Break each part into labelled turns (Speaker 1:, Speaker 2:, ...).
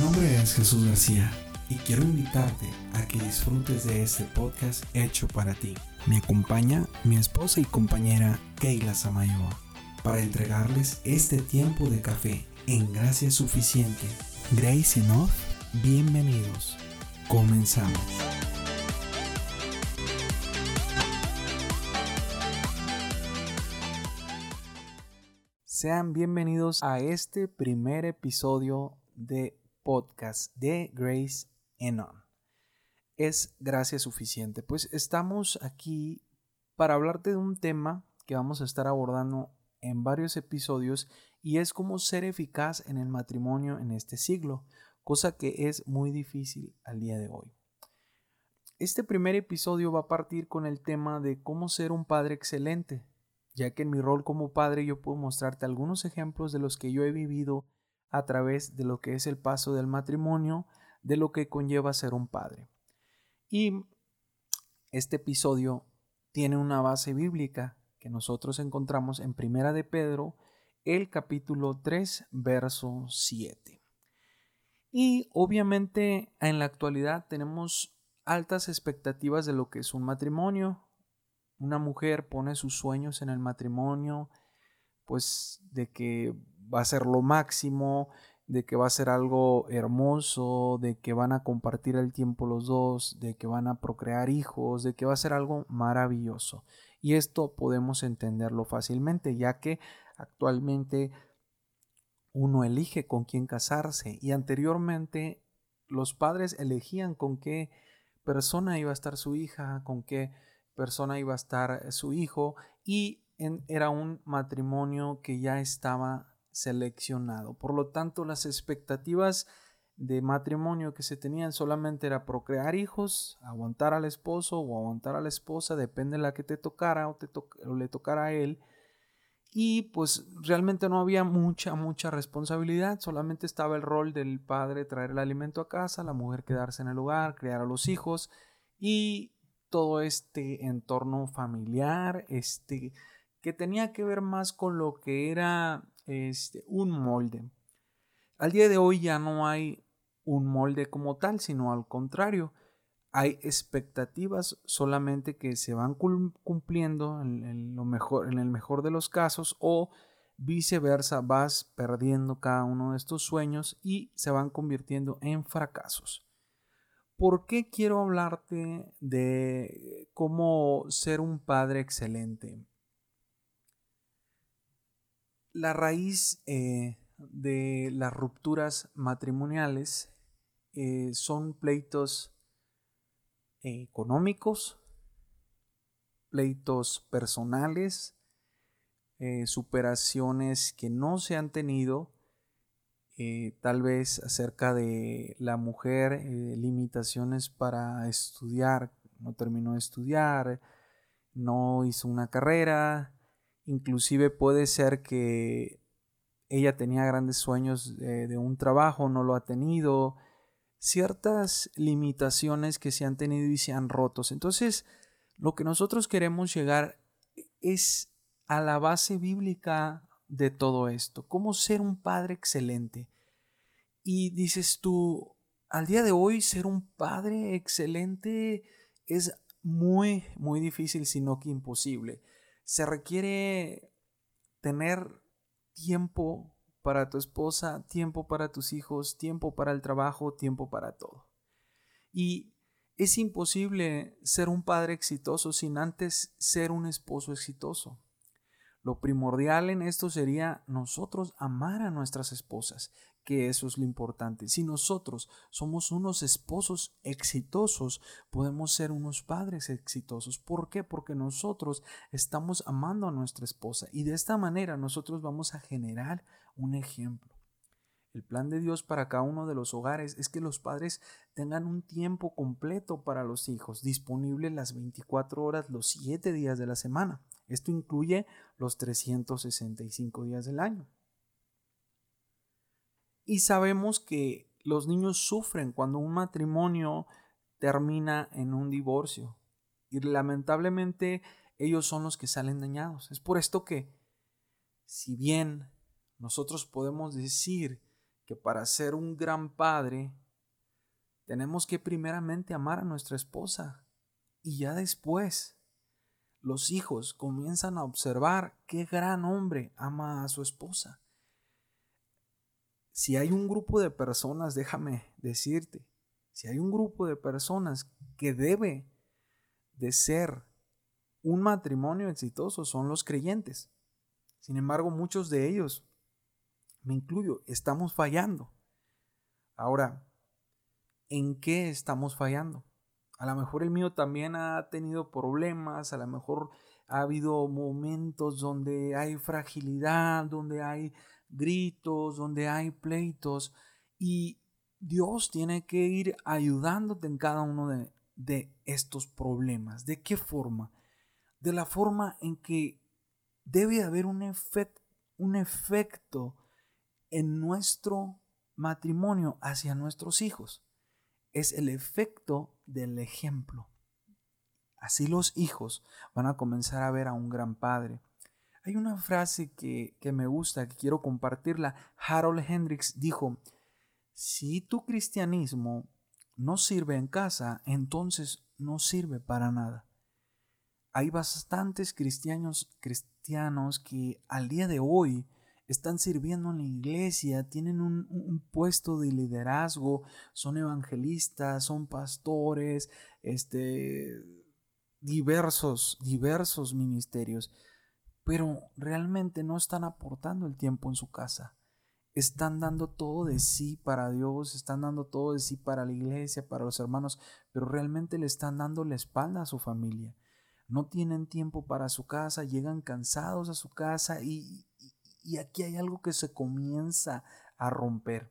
Speaker 1: Mi nombre es Jesús García y quiero invitarte a que disfrutes de este podcast hecho para ti. Me acompaña mi esposa y compañera Keila Samayoa para entregarles este tiempo de café en gracia suficiente. Grace Enough, bienvenidos. Comenzamos. Sean bienvenidos a este primer episodio de podcast de Grace Enon. Es gracia suficiente. Pues estamos aquí para hablarte de un tema que vamos a estar abordando en varios episodios y es cómo ser eficaz en el matrimonio en este siglo, cosa que es muy difícil al día de hoy. Este primer episodio va a partir con el tema de cómo ser un padre excelente, ya que en mi rol como padre yo puedo mostrarte algunos ejemplos de los que yo he vivido a través de lo que es el paso del matrimonio, de lo que conlleva ser un padre. Y este episodio tiene una base bíblica que nosotros encontramos en Primera de Pedro, el capítulo 3, verso 7. Y obviamente en la actualidad tenemos altas expectativas de lo que es un matrimonio. Una mujer pone sus sueños en el matrimonio, pues de que va a ser lo máximo, de que va a ser algo hermoso, de que van a compartir el tiempo los dos, de que van a procrear hijos, de que va a ser algo maravilloso. Y esto podemos entenderlo fácilmente, ya que actualmente uno elige con quién casarse y anteriormente los padres elegían con qué persona iba a estar su hija, con qué persona iba a estar su hijo y era un matrimonio que ya estaba seleccionado. Por lo tanto, las expectativas de matrimonio que se tenían solamente era procrear hijos, aguantar al esposo o aguantar a la esposa, depende de la que te tocara o, te le tocara a él. Y pues realmente no había mucha, mucha responsabilidad, solamente estaba el rol del padre traer el alimento a casa, la mujer quedarse en el hogar, criar a los hijos y todo este entorno familiar, este, que tenía que ver más con lo que era este, un molde. Al día de hoy ya no hay un molde como tal, sino al contrario, hay expectativas solamente que se van cumpliendo en, lo mejor, en el mejor de los casos o viceversa, vas perdiendo cada uno de estos sueños y se van convirtiendo en fracasos. ¿Por qué quiero hablarte de cómo ser un padre excelente? La raíz eh, de las rupturas matrimoniales eh, son pleitos económicos, pleitos personales, eh, superaciones que no se han tenido, tal vez acerca de la mujer, limitaciones para estudiar, no terminó de estudiar, no hizo una carrera, Inclusive puede ser que ella tenía grandes sueños de, un trabajo, no lo ha tenido. Ciertas limitaciones que se han tenido y se han roto. Entonces, lo que nosotros queremos llegar es a la base bíblica de todo esto. Cómo ser un padre excelente. Y dices tú, al día de hoy ser un padre excelente es muy, muy difícil, sino que imposible se requiere tener tiempo para tu esposa, tiempo para tus hijos, tiempo para el trabajo, tiempo para todo. Y es imposible ser un padre exitoso sin antes ser un esposo exitoso. Lo primordial en esto sería nosotros amar a nuestras esposas que eso es lo importante. Si nosotros somos unos esposos exitosos, podemos ser unos padres exitosos. ¿Por qué? Porque nosotros estamos amando a nuestra esposa y de esta manera nosotros vamos a generar un ejemplo. El plan de Dios para cada uno de los hogares es que los padres tengan un tiempo completo para los hijos, disponible las 24 horas, los 7 días de la semana. Esto incluye los 365 días del año. Y sabemos que los niños sufren cuando un matrimonio termina en un divorcio. Y lamentablemente ellos son los que salen dañados. Es por esto que, si bien nosotros podemos decir que para ser un gran padre tenemos que primeramente amar a nuestra esposa y ya después los hijos comienzan a observar qué gran hombre ama a su esposa. Si hay un grupo de personas, déjame decirte, si hay un grupo de personas que debe de ser un matrimonio exitoso, son los creyentes. Sin embargo, muchos de ellos, me incluyo, estamos fallando. Ahora, ¿en qué estamos fallando? A lo mejor el mío también ha tenido problemas, a lo mejor ha habido momentos donde hay fragilidad, donde hay gritos, donde hay pleitos y Dios tiene que ir ayudándote en cada uno de, de estos problemas. ¿De qué forma? De la forma en que debe haber un, un efecto en nuestro matrimonio hacia nuestros hijos. Es el efecto del ejemplo. Así los hijos van a comenzar a ver a un gran padre. Hay una frase que, que me gusta, que quiero compartirla. Harold Hendricks dijo, si tu cristianismo no sirve en casa, entonces no sirve para nada. Hay bastantes cristianos, cristianos que al día de hoy están sirviendo en la iglesia, tienen un, puesto de liderazgo, son evangelistas, son pastores, este, diversos, diversos ministerios, pero realmente no están aportando el tiempo en su casa. Están dando todo de sí para Dios, están dando todo de sí para la iglesia, para los hermanos, pero realmente le están dando la espalda a su familia. No tienen tiempo para su casa, llegan cansados a su casa y, y aquí hay algo que se comienza a romper.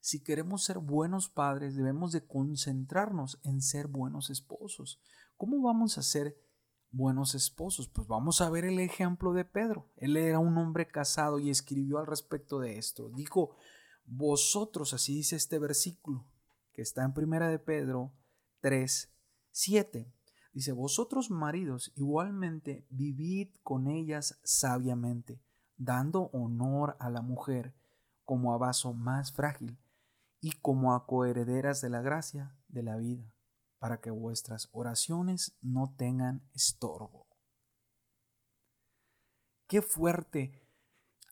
Speaker 1: Si queremos ser buenos padres, debemos de concentrarnos en ser buenos esposos. ¿Cómo vamos a ser buenos esposos? Pues vamos a ver el ejemplo de Pedro. Él era un hombre casado y escribió al respecto de esto. Dijo, vosotros, así dice este versículo, que está en primera de Pedro 3, 7. Dice, vosotros maridos igualmente vivid con ellas sabiamente, dando honor a la mujer como a vaso más frágil y como a coherederas de la gracia de la vida, para que vuestras oraciones no tengan estorbo. Qué fuerte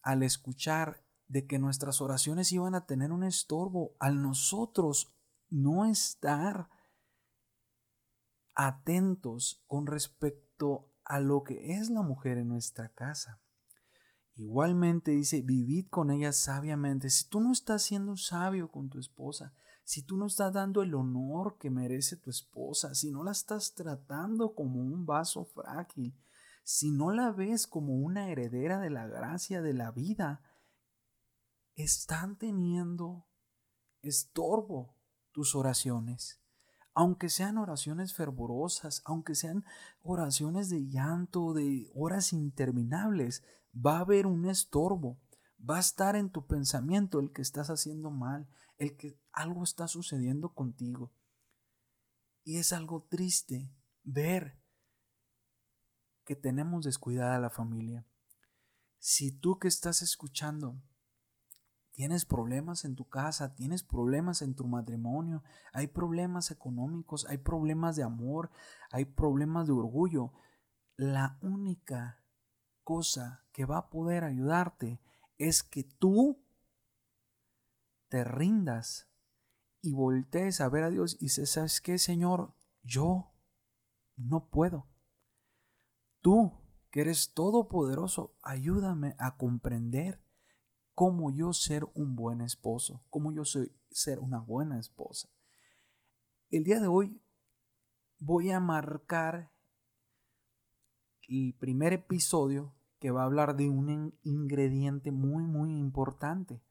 Speaker 1: al escuchar de que nuestras oraciones iban a tener un estorbo, al nosotros no estar atentos con respecto a lo que es la mujer en nuestra casa. Igualmente dice, vivid con ella sabiamente. Si tú no estás siendo sabio con tu esposa, si tú no estás dando el honor que merece tu esposa, si no la estás tratando como un vaso frágil, si no la ves como una heredera de la gracia de la vida, están teniendo estorbo tus oraciones aunque sean oraciones fervorosas, aunque sean oraciones de llanto, de horas interminables, va a haber un estorbo. Va a estar en tu pensamiento el que estás haciendo mal, el que algo está sucediendo contigo. Y es algo triste ver que tenemos descuidada la familia. Si tú que estás escuchando Tienes problemas en tu casa, tienes problemas en tu matrimonio, hay problemas económicos, hay problemas de amor, hay problemas de orgullo. La única cosa que va a poder ayudarte es que tú te rindas y voltees a ver a Dios y dices, ¿sabes qué, Señor? Yo no puedo. Tú, que eres todopoderoso, ayúdame a comprender cómo yo ser un buen esposo, cómo yo soy ser una buena esposa. El día de hoy voy a marcar el primer episodio que va a hablar de un ingrediente muy muy importante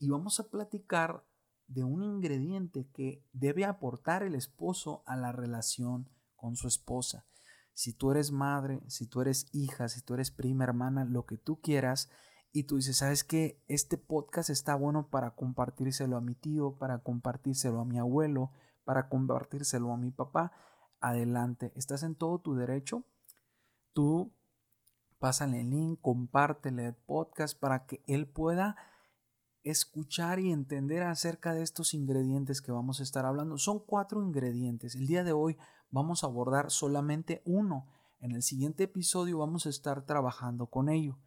Speaker 1: y vamos a platicar de un ingrediente que debe aportar el esposo a la relación con su esposa. Si tú eres madre, si tú eres hija, si tú eres prima, hermana, lo que tú quieras, y tú dices, ¿sabes qué? Este podcast está bueno para compartírselo a mi tío, para compartírselo a mi abuelo, para compartírselo a mi papá. Adelante, estás en todo tu derecho. Tú pásale el link, compártele el podcast para que él pueda escuchar y entender acerca de estos ingredientes que vamos a estar hablando. Son cuatro ingredientes. El día de hoy vamos a abordar solamente uno. En el siguiente episodio vamos a estar trabajando con ello.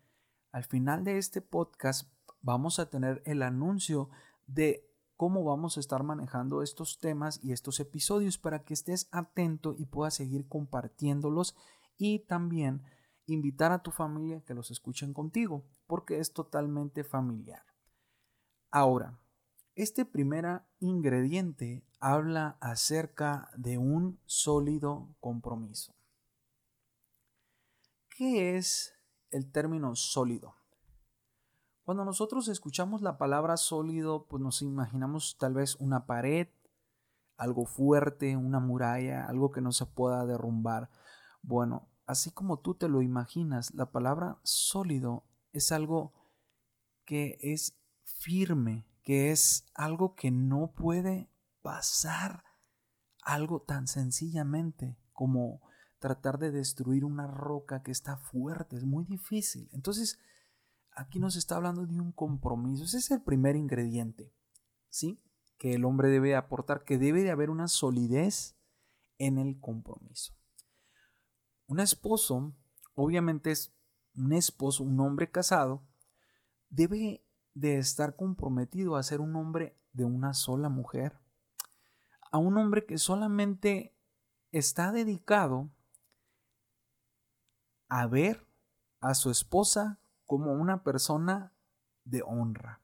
Speaker 1: Al final de este podcast vamos a tener el anuncio de cómo vamos a estar manejando estos temas y estos episodios para que estés atento y puedas seguir compartiéndolos y también invitar a tu familia que los escuchen contigo, porque es totalmente familiar. Ahora, este primer ingrediente habla acerca de un sólido compromiso. ¿Qué es el término sólido? Cuando nosotros escuchamos la palabra sólido, pues nos imaginamos tal vez una pared, algo fuerte, una muralla, algo que no se pueda derrumbar. Bueno, así como tú te lo imaginas, la palabra sólido es algo que es firme, que es algo que no puede pasar, algo tan sencillamente como tratar de destruir una roca que está fuerte, es muy difícil. Entonces, aquí nos está hablando de un compromiso. Ese es el primer ingrediente, ¿sí? Que el hombre debe aportar, que debe de haber una solidez en el compromiso. Un esposo, obviamente es un esposo, un hombre casado, debe de estar comprometido a ser un hombre de una sola mujer. A un hombre que solamente está dedicado a ver a su esposa como una persona de honra.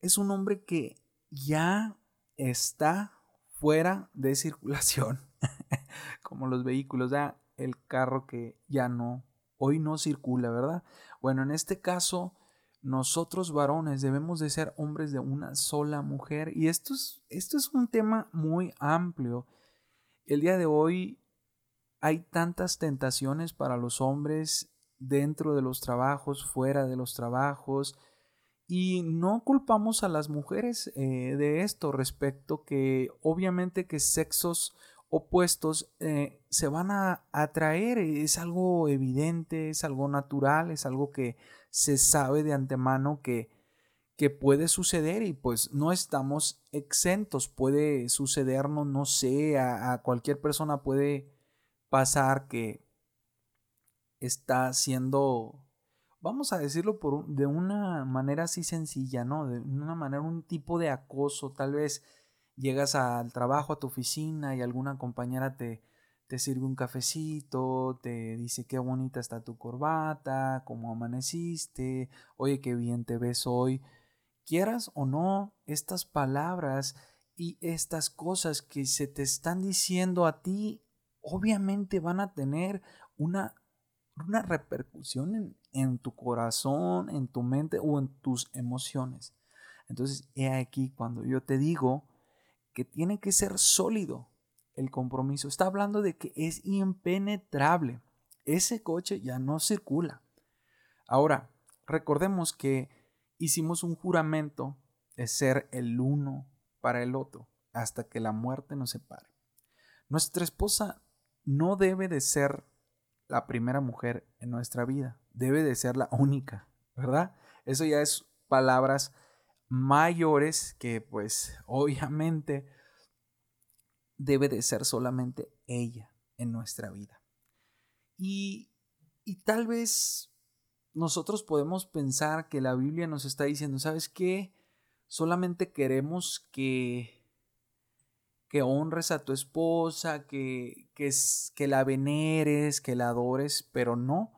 Speaker 1: Es un hombre que ya está fuera de circulación, como los vehículos, ya el carro que ya no, hoy no circula, ¿verdad? Bueno, en este caso, nosotros varones debemos de ser hombres de una sola mujer y esto es, esto es un tema muy amplio. El día de hoy hay tantas tentaciones para los hombres dentro de los trabajos, fuera de los trabajos. Y no culpamos a las mujeres eh, de esto respecto que obviamente que sexos opuestos eh, se van a atraer, es algo evidente, es algo natural, es algo que se sabe de antemano que, que puede suceder y pues no estamos exentos, puede sucedernos, no sé, a cualquier persona puede pasar que está siendo, vamos a decirlo por, de una manera así sencilla, ¿no? De una manera, un tipo de acoso, tal vez llegas al trabajo, a tu oficina y alguna compañera te, te sirve un cafecito, te dice qué bonita está tu corbata, cómo amaneciste, oye, qué bien te ves hoy. Quieras o no, estas palabras y estas cosas que se te están diciendo a ti, obviamente van a tener una una repercusión en, tu corazón, en tu mente o en tus emociones. Entonces, he aquí cuando yo te digo que tiene que ser sólido el compromiso. Está hablando de que es impenetrable. Ese coche ya no circula. Ahora, recordemos que hicimos un juramento de ser el uno para el otro hasta que la muerte nos separe. Nuestra esposa no debe de ser la primera mujer en nuestra vida. Debe de ser la única, ¿verdad? Eso ya es palabras mayores que pues obviamente debe de ser solamente ella en nuestra vida. Y, y tal vez nosotros podemos pensar que la Biblia nos está diciendo, ¿sabes qué? Solamente queremos que que honres a tu esposa, que, que, que la veneres, que la adores, pero no.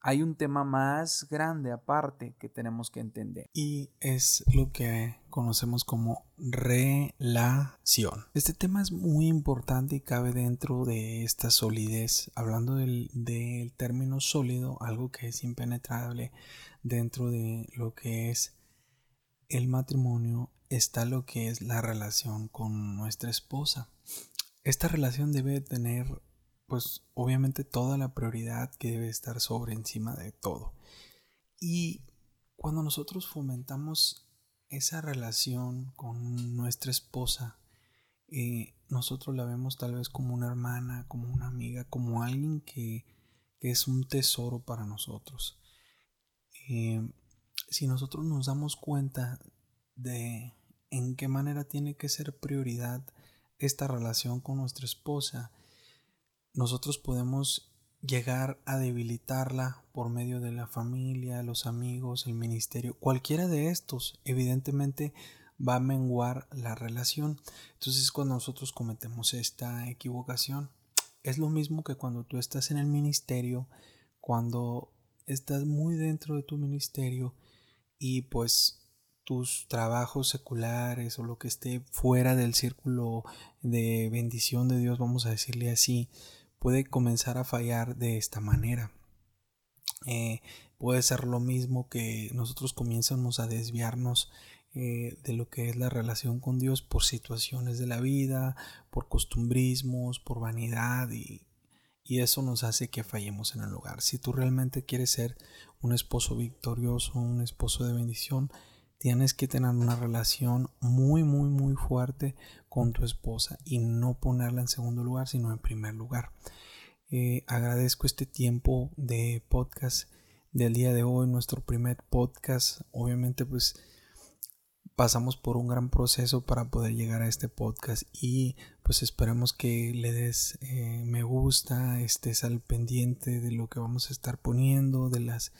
Speaker 1: Hay un tema más grande aparte que tenemos que entender. Y es lo que conocemos como relación. Este tema es muy importante y cabe dentro de esta solidez. Hablando del, del término sólido, algo que es impenetrable dentro de lo que es el matrimonio está lo que es la relación con nuestra esposa. Esta relación debe tener, pues obviamente toda la prioridad que debe estar sobre encima de todo. Y cuando nosotros fomentamos esa relación con nuestra esposa, eh, nosotros la vemos tal vez como una hermana, como una amiga, como alguien que, es un tesoro para nosotros. Eh, si nosotros nos damos cuenta de en qué manera tiene que ser prioridad esta relación con nuestra esposa, nosotros podemos llegar a debilitarla por medio de la familia, los amigos, el ministerio, cualquiera de estos, evidentemente va a menguar la relación. Entonces cuando nosotros cometemos esta equivocación, es lo mismo que cuando tú estás en el ministerio, cuando estás muy dentro de tu ministerio y pues tus trabajos seculares o lo que esté fuera del círculo de bendición de Dios, vamos a decirle así, puede comenzar a fallar de esta manera. Eh, puede ser lo mismo que nosotros comenzamos a desviarnos eh, de lo que es la relación con Dios por situaciones de la vida, por costumbrismos, por vanidad y, y eso nos hace que fallemos en el hogar. Si tú realmente quieres ser un esposo victorioso, un esposo de bendición, tienes que tener una relación muy, muy, muy fuerte con tu esposa y no ponerla en segundo lugar, sino en primer lugar. Eh, agradezco este tiempo de podcast del día de hoy, nuestro primer podcast. Obviamente, pues pasamos por un gran proceso para poder llegar a este podcast y pues esperemos que le des eh, me gusta, estés al pendiente de lo que vamos a estar poniendo, de las,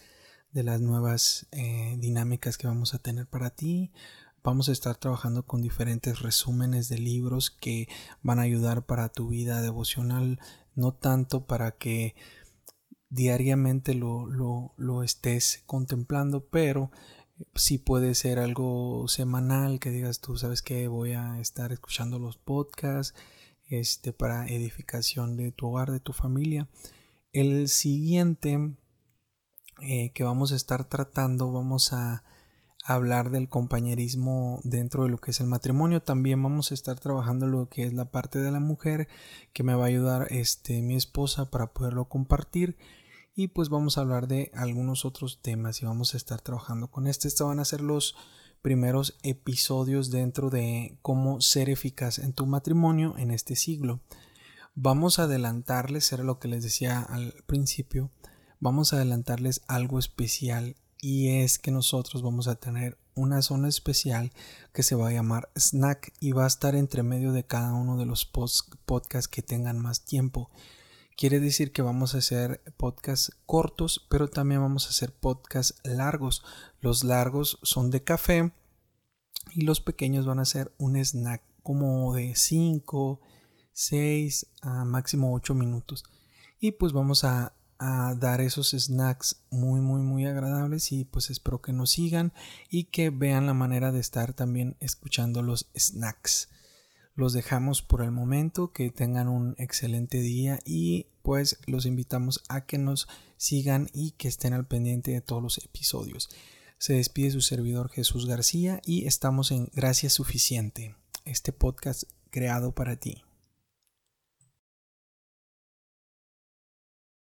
Speaker 1: de las nuevas eh, dinámicas que vamos a tener para ti. Vamos a estar trabajando con diferentes resúmenes de libros que van a ayudar para tu vida devocional, no tanto para que diariamente lo, lo, lo estés contemplando, pero si puede ser algo semanal que digas tú, sabes que voy a estar escuchando los podcasts este, para edificación de tu hogar, de tu familia. El siguiente eh, que vamos a estar tratando, vamos a hablar del compañerismo dentro de lo que es el matrimonio. También vamos a estar trabajando lo que es la parte de la mujer que me va a ayudar este, mi esposa para poderlo compartir y pues vamos a hablar de algunos otros temas y vamos a estar trabajando con este. Estos van a ser los primeros episodios dentro de cómo ser eficaz en tu matrimonio en este siglo. Vamos a adelantarles, era lo que les decía al principio, vamos a adelantarles algo especial y es que nosotros vamos a tener una zona especial que se va a llamar snack y va a estar entre medio de cada uno de los podcasts que tengan más tiempo. Quiere decir que vamos a hacer podcasts cortos, pero también vamos a hacer podcasts largos. Los largos son de café y los pequeños van a ser un snack como de 5, 6 a máximo 8 minutos. Y pues vamos a, a, dar esos snacks muy muy muy agradables y pues espero que nos sigan y que vean la manera de estar también escuchando los snacks los dejamos por el momento, que tengan un excelente día y pues los invitamos a que nos sigan y que estén al pendiente de todos los episodios. Se despide su servidor Jesús García y estamos en Gracia Suficiente, este podcast creado para ti.